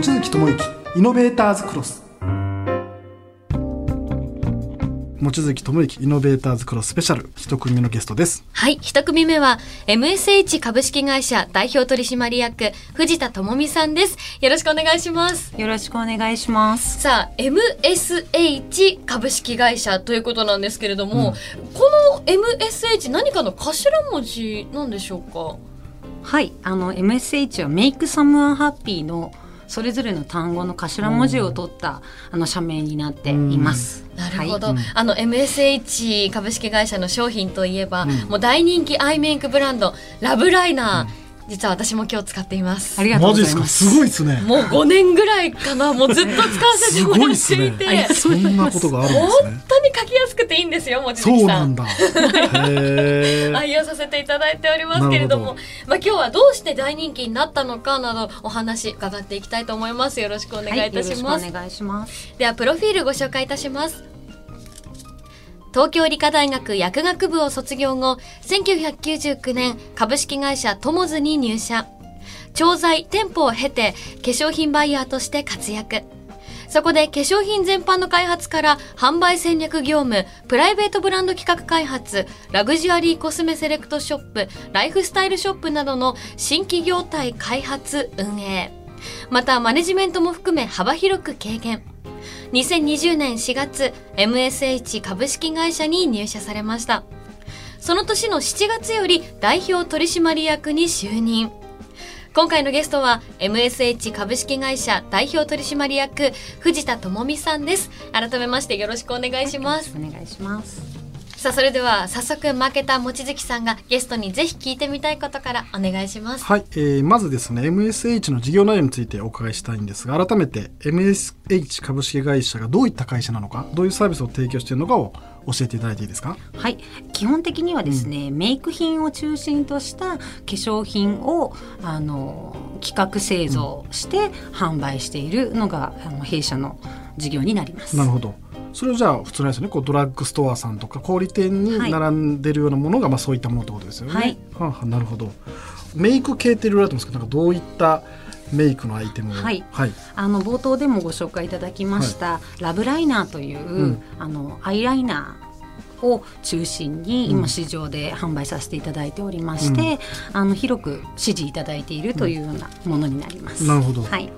望月智之イノベーターズクロス望月智之イノベーターズクロススペシャル一組目のゲストですはい、一組目は MSH 株式会社代表取締役藤田智美さんです。よろしくお願いします。よろしくお願いします。さあ、MSH 株式会社ということなんですけれども、この MSH 何かの頭文字なんでしょうか？はい、あの MSH はメイクサムアンハッピーのそれぞれの単語の頭文字を取ったあの社名になっています。なるほど、はい。あの MSH 株式会社の商品といえば、もう大人気アイメイクブランドラブライナー、実は私も今日使っています。ありがとうマジです。かございます。すごいですね。もう5年ぐらいかな。もうずっと使わせてすもらっていて、そんなことがあるんです 本ね当に書きやすくていいんですよ望月さん。そうなんだ。愛用させていただいておりますけれども。まあ、今日はどうして大人気になったのかなどお話伺っていきたいと思います。よろしくお願いいたします、はい、よろしくお願いします。ではプロフィールご紹介いたします東京理科大学薬学部を卒業後1999年株式会社トモズに入社調剤店舗を経て化粧品バイヤーとして活躍そこで化粧品全般の開発から販売戦略業務、プライベートブランド企画開発、ラグジュアリーコスメセレクトショップ、ライフスタイルショップなどの新規業態開発運営。またマネジメントも含め幅広く経験。2020年4月、MSH 株式会社に入社されました。その年の7月より代表取締役に就任。今回のゲストは MSH 株式会社代表取締役藤田智美さんです。改めましてよろしくお願いします。お願いします。さあそれでは早速負けた望月さんがゲストにぜひ聞いてみたいことからお願いします。はい、えーまずですね MSH の事業内容についてお伺いしたいんですが改めて MSH 株式会社がどういった会社なのかどういうサービスを提供しているのかを教えていただいていいですか？はい、基本的にはですね、メイク品を中心とした化粧品をあの企画製造して販売しているのが、あの弊社の事業になります。なるほどそれをじゃあ普通のですよね。こうドラッグストアさんとか小売店にはい。並んでるようなものが、まあ、そういったものってことですよね。はい。はなるほど。メイク系っていろいろあると思うんですけどなんかどういったメイクのアイテムを？はい。はい、あの冒頭でもご紹介いただきました、ラブライナーという、ん。あのアイライナーを中心にうん。今市場で販売させていただいておりまして、あの広く支持いただいているというようなものになります。なるほどはい、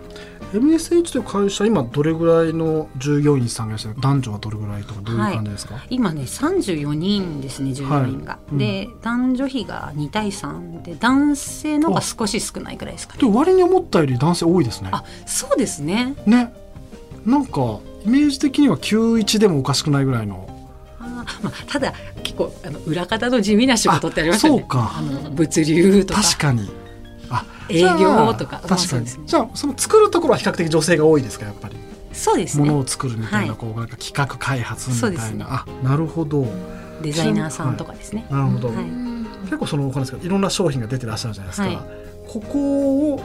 MSH という会社今どれぐらいの従業員さんがいらっしゃる？男女はどれぐらいとかどういう感じですか、今ね34人ですね従業員が。うんで男女比が2対3で男性の方が少し少ないくらいですかね。でも割に思ったより男性多いですね。あそうですね。ねなんかイメージ的には91でもおかしくないぐらいのまあ、ただ結構あの裏方の地味な仕事ってありますよね。あそうかあの物流とか確かにあ営業とか。じゃあ確かに、ねじゃあその作るところは比較的女性が多いですかやっぱり。そうですね。ものを作るみたいな、はいこうなんか企画開発みたいな、そうですねあなるほど。デザイナーさんとかですね。なるほど、はい。結構そのお話ですけどいろんな商品が出てらっしゃるじゃないですか、はい。ここを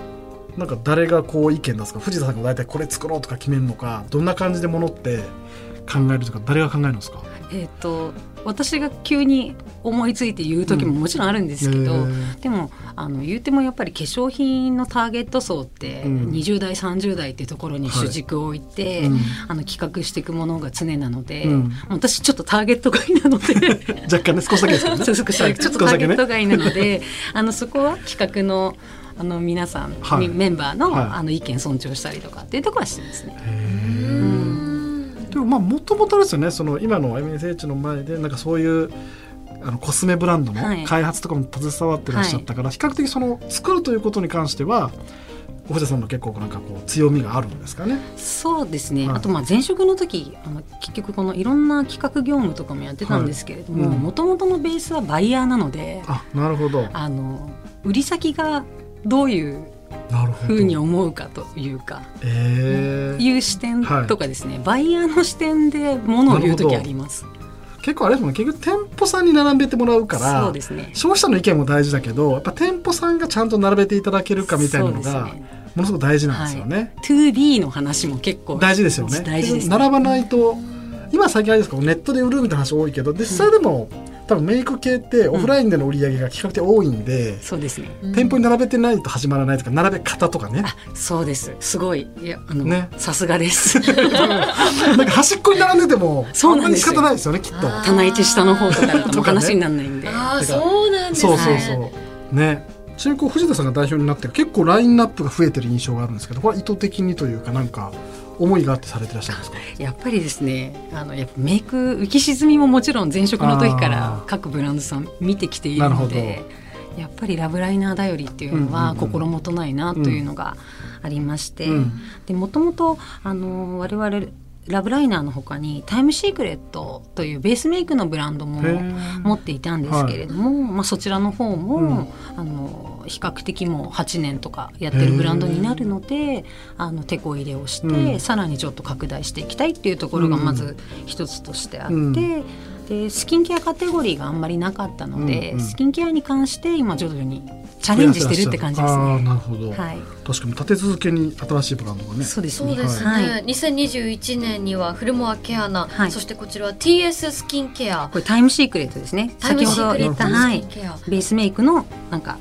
なんか誰がこう意見出すか藤田さんが大体これ作ろうとか決めるのかどんな感じでものって考えるとか誰が考えるんですか？えっ、と私が急に思いついて言う時ももちろんあるんですけど、へーでもあの言うてもやっぱり化粧品のターゲット層ってうん。20代30代っていうところに主軸を置いて、うん。あの企画していくものが常なので、うん。私ちょっとターゲット外なので。若干ね少しだけですけど ね。ちょっとターゲット外なので、あのそこは企画のあの皆さん、はい。みメンバーの,、はい。あの意見尊重したりとかっていうところはしてますね。でもまあもともとあれですよね。その今の MSH の前でなんかそういうあのコスメブランドのはい。開発とかも携わってらっしゃったから、比較的その作るということに関しては藤田さんの結構なんかこう強みがあるんですかね。そうですね、はい。あとまあ前職の時あの結局このいろんな企画業務とかもやってたんですけれどももともとのベースはバイヤーなのであなるほど。あの売り先がどういう。ふうに思うかというか。えー。いう視点とかですね、バイヤーの視点でものを言う時あります。結構あれですもんね。結局店舗さんに並べてもらうからそうですね。消費者の意見も大事だけどやっぱ店舗さんがちゃんと並べていただけるかみたいなのが、ものすごく大事なんですよね。2B の話も結構大事ですよね。ね。並ばないと今最近あれですか？ネットで売るみたいな話多いけど実際でも多分メイク系ってオフラインでの売り上げが比較的多いんで、そうですね。店舗に並べてないと始まらないとか並べ方とかね。あそうです。すごい。いやあの、ね。さすがです。なんか端っこに並んでてもそうなんです仕方ないですよねきっと。棚一下の方とかだと 話にならないんで、ああそうなんですね。そうそうそう。ねちなみにこう藤田さんが代表になって結構ラインナップが増えてる印象があるんですけどこれは意図的にというかなんか思いがあってされてらっしゃるんですか？やっぱりですねあのやっぱメイク浮き沈みももちろん前職の時から各ブランドさん見てきているのでやっぱりラブライナー頼りっていうのはうん心もとないなというのがありまして、うん。でもともとあの我々ラブライナーの他にタイムシークレットというベースメイクのブランドも持っていたんですけれども、まあ、そちらの方も、あの比較的もう8年とかやってるブランドになるのであの手こ入れをして、うん。さらにちょっと拡大していきたいっていうところがまず一つとしてあって。うんでスキンケアカテゴリーがあんまりなかったので、うんうん。スキンケアに関して今徐々にチャレンジしてるって感じですね。なるほど、はい、確かに立て続けに新しいブランドがね。そうですね。そうですね、はい。2021年にはフルモアケアナ、はい。そしてこちらは TS スキンケアこれタイムシークレットですね。タイム先ほどシークレット言った、はい。スキン、ケア、ベースメイクのなんか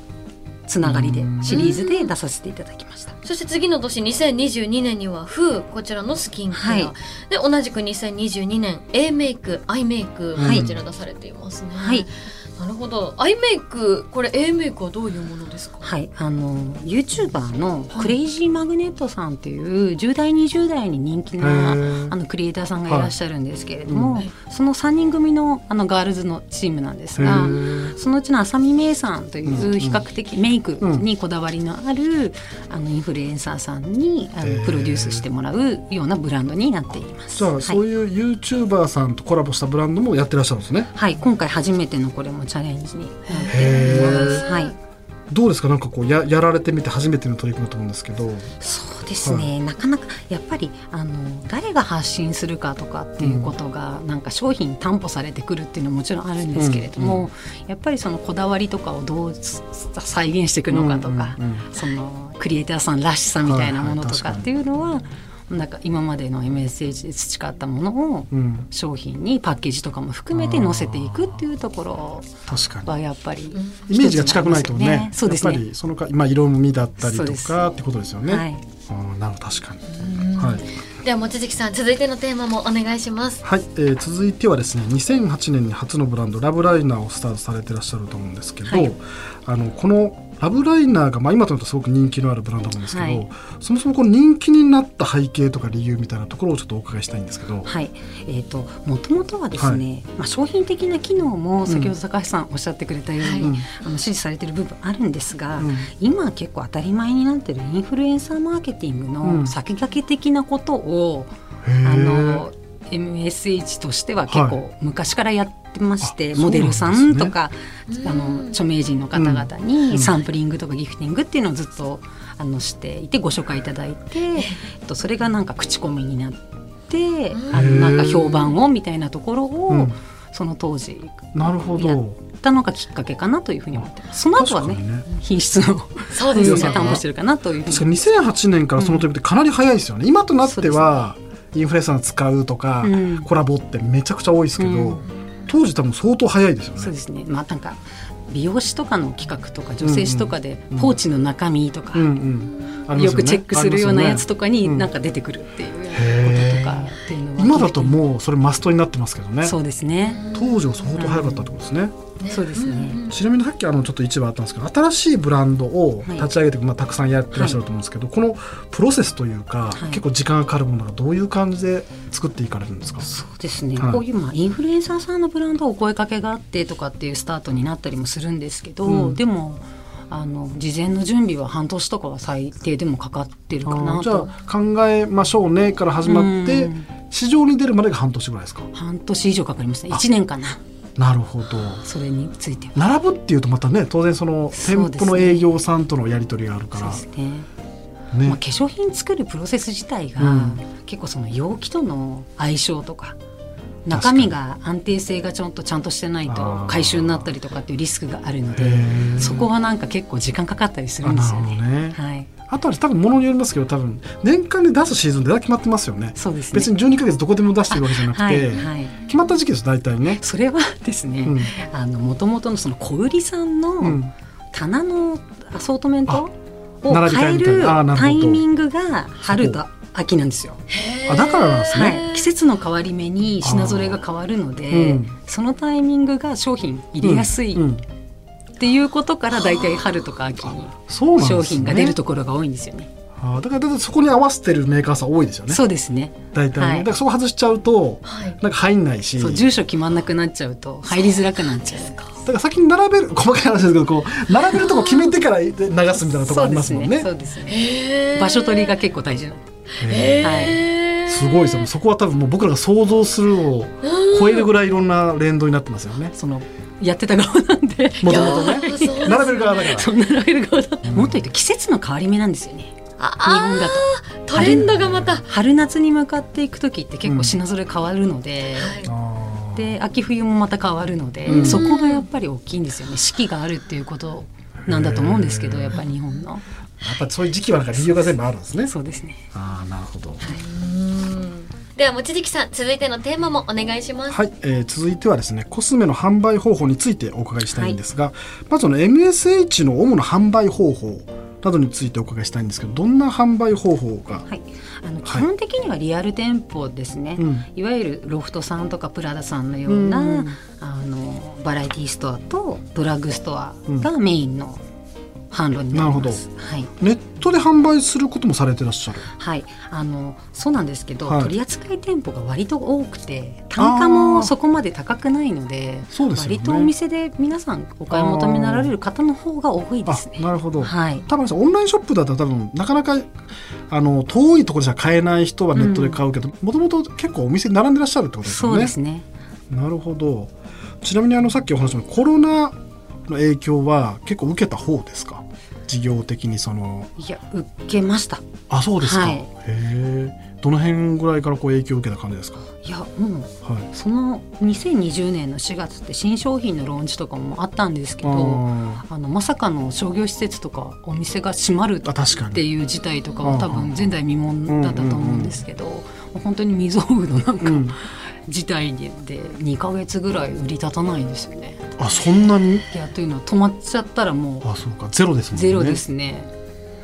つながりでうん。シリーズで出させていただきました。そして次の年2022年にはフーこちらのスキンケア、はい。で同じく2022年 A メイクアイメイクはい。こちら出されていますね、はいなるほど。アイメイクこれ A メイクはどういうものですか？はい、あの YouTuber のクレイジーマグネットさんっていう10代20代に人気へなー。あのクリエイターさんがいらっしゃるんですけれども、はい。その3人組のあのガールズのチームなんですへが。ー。そのうちの浅見芽さんという比較的メイクにこだわりのあるあのインフルエンサーさんにあのプロデュースしてもらうようなブランドになっています。じゃあ、はい。そういう YouTuber さんとコラボしたブランドもやってらっしゃるんですね。はい、今回初めてのこれもチャレンジになってます。はい、どうですか？なんかこうややられてみて初めての取り組みだと思うんですけど。そうですね、なかなかやっぱりあの誰が発信するかとかっていうことが、なんか商品担保されてくるっていうのはもちろんあるんですけれども、やっぱりそのこだわりとかをどうす再現していくのかとか、うんうんうん。そのクリエイターさんらしさみたいなものとかっていうのは、なんか今までの MSH で培ったものをうん。商品にパッケージとかも含めて載せていくっていうところ確かに。はやっぱりイメージが近くないとね。そうですね。やっぱりそのか、まあ、色味だったりとかってことですよね、はい。なるほど確かに、はい。では望月さん続いてのテーマもお願いします。はい。えー続いてはですね2008年に初のブランドラブライナーをスタートされてらっしゃると思うんですけど、はい。あのこのラブライナーが、まあ、今となるとすごく人気のあるブランドなんですけど、はい。そもそもこの人気になった背景とか理由みたいなところをちょっとお伺いしたいんですけど、はい、えー、ともともとはですね、まあ、商品的な機能も先ほど高橋さんおっしゃってくれたように、はいうん。あの支持されている部分あるんですが、うん。今結構当たり前になっているインフルエンサーマーケティングうん。の先駆け的なことを、へー。あの MSH としては結構昔からやってまして、あモデルさんとかうんあの著名人の方々うんにサンプリングとかギフティングっていうのをずっとあのしていてご紹介いただいて、えっと、それがなんか口コミになってあのなんか評判をみたいなところを、うん。その当時なるほやっどたのがきっかけかなというふうに思ってます。その後はねね。品質のそうですね。担保してるかなというふう確かに。に2008年からその時ってかなり早いですよね、今となってはインフルエンサー使うとか、うん。コラボってめちゃくちゃ多いですけど、うん当時多分相当早いですよね。そうですね。まあなんか美容師とかの企画とか女性誌とかでうんポーチの中身とか、よくチェックするようなやつとかにうん。なんか出てくるっていうか。っていうのは今だともうそれマストになってますけどね。そうですね。当時は相当早かったってことですね、そうですね。ちなみにさっきあのちょっと一部あったんですけど新しいブランドをはい。立ち上げて、まあ、たくさんやってらっしゃると思うんですけど、このプロセスというか、はい。結構時間がかかるものがどういう感じで作っていかれるんですか？そうですね、はい。こういうまあインフルエンサーさんのブランドお声かけがあってとかっていうスタートになったりもするんですけど、うん。でもあの事前の準備は半年とかは最低でもかかってるかあなと。ーじゃあ考えましょうねから始まってうん。市場に出るまでが半年ぐらいですか？半年以上かかりますね。1年かな。なるほど。それについては。並ぶっていうとまたね当然その店舗の営業さんとのやり取りがあるから。そうですね。ね。まあ、化粧品作るプロセス自体が、うん。結構その容器との相性とか中身が安定性がちゃんとちゃんとしてないあとー。回収になったりとかっていうリスクがあるのへでー。そこはなんか結構時間かかったりするんですよね。ね。はい、あとは多分ものによりますけど多分年間で出すシーズンで決まってますよね。そうですね。別に12ヶ月どこでも出してるわけじゃなくて、はいはい。決まった時期です大体ね。それは ですね、うん。あの元々のその小売さんうのん。棚のアソートメントを変えるタイミングが春と秋なんですよ。あだからなんですね。はい、季節の変わり目に品揃えが変わるので、うん。そのタイミングが商品入れやすいうんうん。っていうことから大体春とか秋に商品が出るところが多いんですよね。あーだからそこに合わせてるメーカーさん多いですよね。そうですね。大体ね、はい。だからそこ外しちゃうとはい。なんか入んないし。そう住所決まんなくなっちゃうと入りづらくなっちゃう。だから先に並べる細かい話ですけどこう並べるとこ決めてから流すみたいなところありますもんね。そうですね。へー。場所取りが結構大事な。の。へー。すごいですよ。そこは多分もう僕らが想像するを超えるぐらいいろんな連動になってますよね。そのやってた側なんで。もともとね並べる側だから。そんなラベル側だ。もっと言うと季節の変わり目なんですよね。あ日本だと。トレンドがまた、春夏に向かっていく時って結構品揃え変わるので、で秋冬もまた変わるので、うん。そこがやっぱり大きいんですよね。四季があるっていうことなんだと思うんですけどやっぱり日本のやっぱりそういう時期はなんか理由が全部あるんですね。そうですね。ああなるほど。では望月さん続いてのテーマもお願いします。はい、えー続いてはですねコスメの販売方法についてお伺いしたいんですが、まずあの MSH の主な販売方法などについてお伺いしたいんですけどどんな販売方法が、はい。あの基本的にはリアル店舗ですね、うん。いわゆるロフトさんとかプラダさんのような、うん。あのバラエティストアとドラッグストアがメインの販路になります、はい。ネットで販売することもされてらっしゃる？はい、あのそうなんですけど、はい。取扱店舗が割と多くて単価もそこまで高くないのでそうですよね。割とお店で皆さんお買い求めになられる方の方が多いですね。あなるほど、はい、多分さオンラインショップだと多分なかなかあの遠いところじゃ買えない人はネットで買うけどもともと結構お店に並んでらっしゃるってことですよね。そうですね。なるほど。ちなみにあのさっきお話ししたコロナの影響は結構受けた方ですか？事業的にそのいや受けました。あそうですか、はい。へえ。どの辺ぐらいからこう影響を受けた感じですか？いやもうはい。その2020年の4月って新商品のローンチとかもあったんですけどああのまさかの商業施設とかお店が閉まるーあ確かってに。いう事態とかうんは多分前代未聞だったと思うんですけど、本当に未曾有のなんかうん事態で2ヶ月ぐらい売り立たないんですよね。あそんなに？いやというのは止まっちゃったらもあそうか。ゼロですもんね。うゼロですね。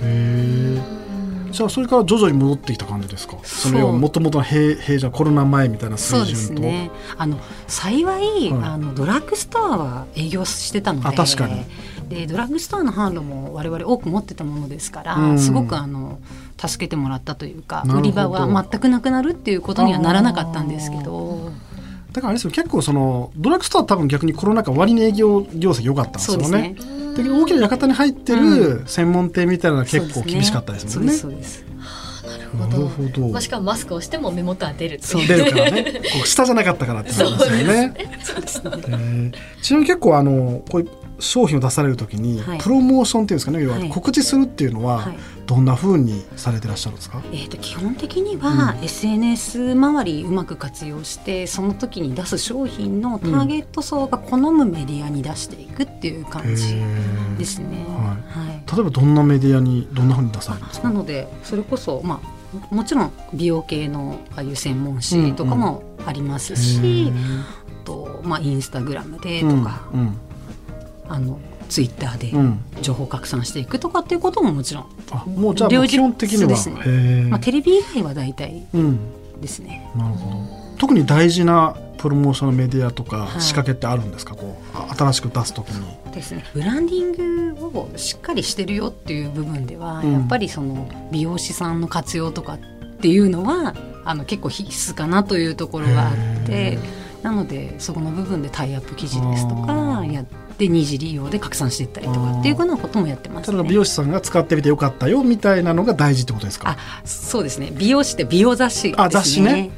へえじゃあそれから徐々に戻ってきた感じですか？そのもともとの平平じゃコロナ前みたいなそう水準と。ですね。あの幸い、はい。あのドラッグストアは営業してたので、あ確かにでドラッグストアの販路も我々多く持ってたものですから、うんすごくあの助けてもらったというか、売り場が全くなくなるっていうことにはならなかったんですけど、だからあれですよ結構そのドラッグストアは多分逆にコロナ禍割に営業業績良かったんですよねね。だけど大きな館に入ってる専門店みたいなのは結構厳しかったですもんね。そうですそうですなるほど。まあ、しかもマスクをしても目元は出るそういう出るからね。こう下じゃなかったからってなりますよね。そうですね。えーちなみに結構あのこういう商品を出されるときに、はい。プロモーションっていうんですかね、要ははい。告知するっていうのは、はい。どんな風にされてらっしゃるんですか？えー、と基本的には SNS 周りうまく活用してその時に出す商品のターゲット層が好むメディアに出していくっていう感じですね。ははい。例えばどんなメディアにどんな風に出されるんですか？なのでそれこそ、まあ、もちろん美容系のああいう専門誌とかもありますし、へー。あとまあ、インスタグラムでとか、うんあのツイッターでうん。うん情報拡散していくとかっていうことももちろん、あもうじゃあ基本的には、ですね。まあ、テレビ以外は大体うん。ですね。なるほど。特に大事なプロモーションのメディアとかはい。仕掛けってあるんですか、こうあ新しく出すときに。ですね。ブランディングをしっかりしてるよっていう部分では、うん。やっぱりその美容師さんの活用とかっていうのはあの結構必須かなというところがあってへなのでそこの部分でタイアップ記事ですとあかー。やって二次利用で拡散していったりとかっていうようなこともやってますね。美容師さんが使ってみてよかったよみたいなのが大事ってことですか？あそうですね。美容師って美容雑誌ですね。あ雑誌ね。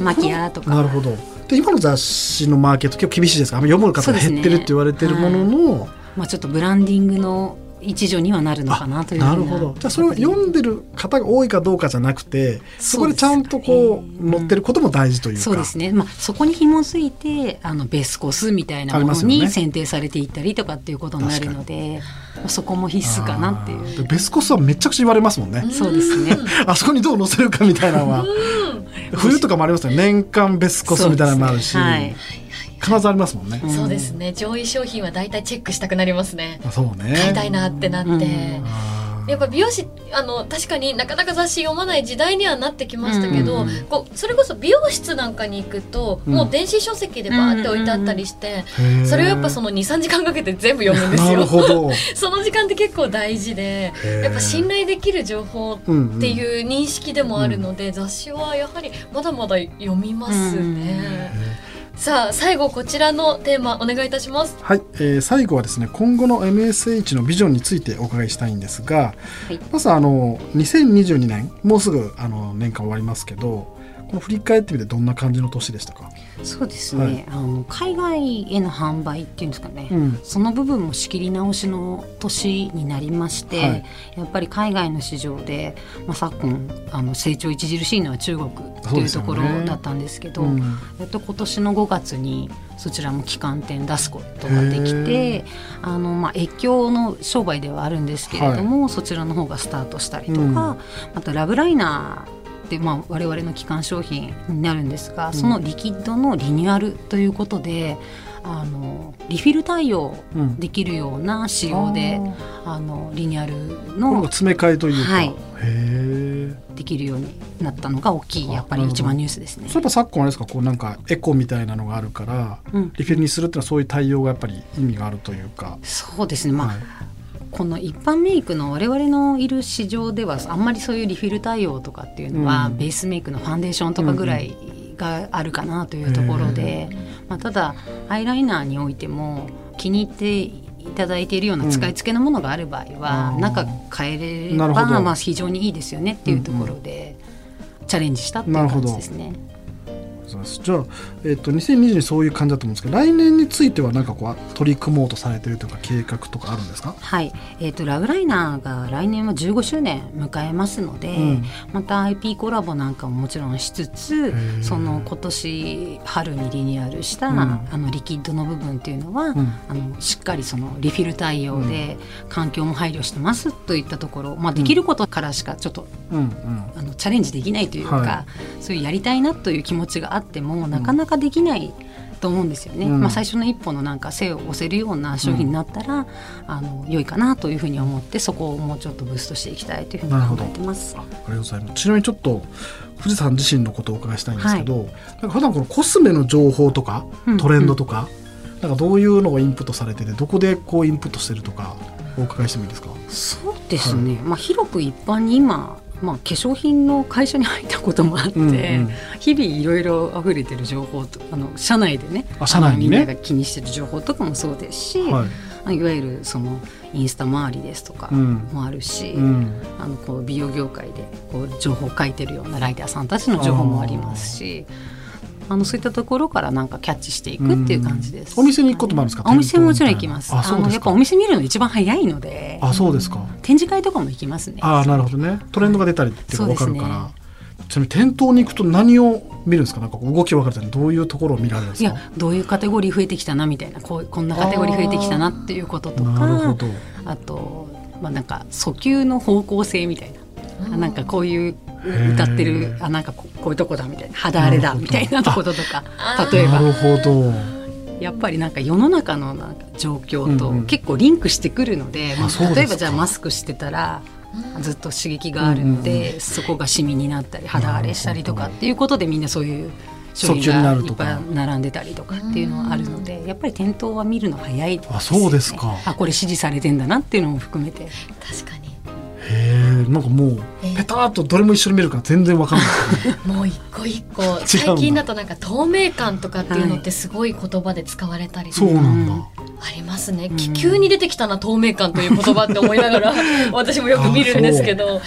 マキアとか。なるほど。で今の雑誌のマーケット結構厳しいですか？読む方が減ってるって言われてるものの、まあ、ちょっとブランディングの一助にはなるのかなというな。るほど。じゃあそれを読んでる方が多いかどうかじゃなくてそこでちゃんとこう載ってることも大事というか。そうですね、まあ、そこに紐づいてあのベースコースみたいなものに選定されていったりとかっていうことになるので、そこも必須かなっていう。ベスコスはめちゃくちゃ言われますもんね。そうですね。あそこにどう載せるかみたいなのは。冬とかもありますよ年間ベスコスみたいなのもあるし、はい必ずありますもんね、うん、そうですね。上位商品は大体チェックしたくなりますね。そうね。買いたいなってなって、うん。やっぱ美容師あの確かになかなか雑誌読まない時代にはなってきましたけど、うんうんこうそれこそ美容室なんかに行くと、うん、もう電子書籍でバーって置いてあったりして、うんうん、それをやっぱその23時間かけて全部読むんですよ。その時間って結構大事でやっぱ信頼できる情報っていう認識でもあるので、うんうん、雑誌はやはりまだまだ読みますね。さあ最後こちらのテーマお願いいたします。はい、えー、最後はですね今後の MSH のビジョンについてお伺いしたいんですが、はい、まずあの2022年もうすぐあの年間終わりますけどこの振り返ってみてどんな感じの年でしたか？そうですね、はい、あの海外への販売っていうんですかね、うん、その部分も仕切り直しの年になりまして、はい、やっぱり海外の市場で、まあ、昨今あの成長著しいのは中国というところだったんですけど、ねうん、やっと今年の5月にそちらも旗艦店出すことができてあの、まあ、越境の商売ではあるんですけれども、はい、そちらの方がスタートしたりとか、うん、またラブライナーで、まあ、我々の基幹商品になるんですが、そのリキッドのリニューアルということであのリフィル対応できるような仕様で、うん、あのリニューアルの詰め替えというか、はい、できるようになったのが大きいやっぱり一番ニュースですね。そういえば昨今あれですか？こうなんかエコみたいなのがあるから、うん、リフィルにするっていうのはそういう対応がやっぱり意味があるというか。そうですね。まあ、はいこの一般メイクの我々のいる市場ではあんまりそういうリフィル対応とかっていうのは、うん、ベースメイクのファンデーションとかぐらいがあるかなというところで、まあ、ただアイライナーにおいても気に入っていただいているような使い付けのものがある場合は、うん、中変えればまあ非常にいいですよねっていうところで、チャレンジしたっていう感じですね。じゃあ、えーと、2020にそういう感じだと思うんですけど来年については何かこう取り組もうとされてるとか計画とかあるんですか？はい、えーと、ラブライナーが来年は15周年迎えますので、うん、また IP コラボなんかももちろんしつつその今年春にリニューアルした、うん、あのリキッドの部分っていうのは、うん、あのしっかりそのリフィル対応で環境も配慮してますといったところ、まあ、できることからしかちょっと、あのチャレンジできないというか、はい、そういうやりたいなという気持ちがあってもなかなかできない。と思うんですよね、うん、まあ、最初の一歩のなんか背を押せるような商品になったら、うん、あの良いかなというふうに思ってそこをもうちょっとブーストしていきたいというふうに考えてます。ありがとうございます。ちなみにちょっと富士山自身のことをお伺いしたいんですけど、はい、なんか普段このコスメの情報とかトレンドとか、うんうん、なんかどういうのをインプットされててどこでこうインプットしてるとかお伺いしてもいいですか？そうですね、はい、まあ、広く一般に今まあ、化粧品の会社に入ったこともあって、うんうん、日々いろいろ溢れてる情報とあの社内でね社内に、ね、みんなが気にしてる情報とかもそうですし、はい、いわゆるそのインスタ周りですとかもあるし、うん、あのこう美容業界でこう情報を書いてるようなライターさんたちの情報もありますし。あのそういったところからなんかキャッチしていくっていう感じです。お店に行くこともあるんですか？お店ももちろん行きます。あのやっぱお店見るの一番早いので。あ、そうですか。展示会とかも行きますね。あ、なるほどね。トレンドが出たりってわかるから。ちなみに店頭に行くと何を見るんですか？なんか動き分かるどういうところを見られるんですか？いや、どういうカテゴリー増えてきたなみたいな、こうこんなカテゴリー増えてきたなっていうこととか。あと、まあなんか訴求の方向性みたいな。なんかこういう歌ってるあなんかこういうとこだみたいな肌荒れだみたいなとこととか例えば。なるほど。やっぱりなんか世の中のなんか状況と結構リンクしてくるので、うんうん、例えばじゃあマスクしてたらずっと刺激があるんで、うんうん、そこがシミになったり肌荒れしたりとかっていうことでみんなそういう商品がいっぱい並んでたりとかっていうのはあるのでやっぱり店頭は見るの早いです、ね、あそうですか。あこれ支持されてんだなっていうのも含めて。確かにへえなんかもうペタッとどれも一緒に見るから全然わかんない、もう一個一個。最近だとなんか透明感とかっていうのってすごい言葉で使われたりそうなんだ。ありますね。急に出てきたな透明感という言葉って思いながら 私もよく見るんですけど。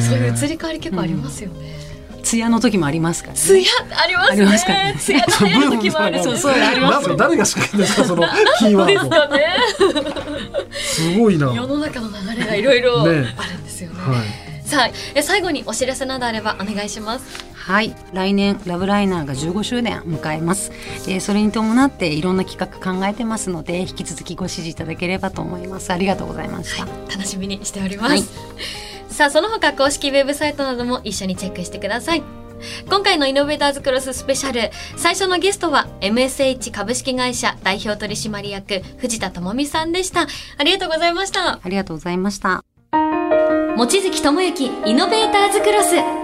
そう。いう移り変わり結構ありますよね、艶の時もありますからね。艶ありますありますからね。ね艶の時もある。そうそうあります。なんか誰が仕掛ですかそのキーワード。すごいな、世の中の流れがいろいろあるですよね。はい。さあえ最後にお知らせなどあればお願いします。はい。来年ラブライナーが15周年を迎えます、えーそれに伴っていろんな企画考えてますので引き続きご支持いただければと思います。ありがとうございました、楽しみにしております。はい。さあその他公式ウェブサイトなども一緒にチェックしてください。今回のイノベーターズクロススペシャル最初のゲストは MSH 株式会社代表取締役藤田智美さんでした。ありがとうございました。ありがとうございました望月智之イノベーターズクロス。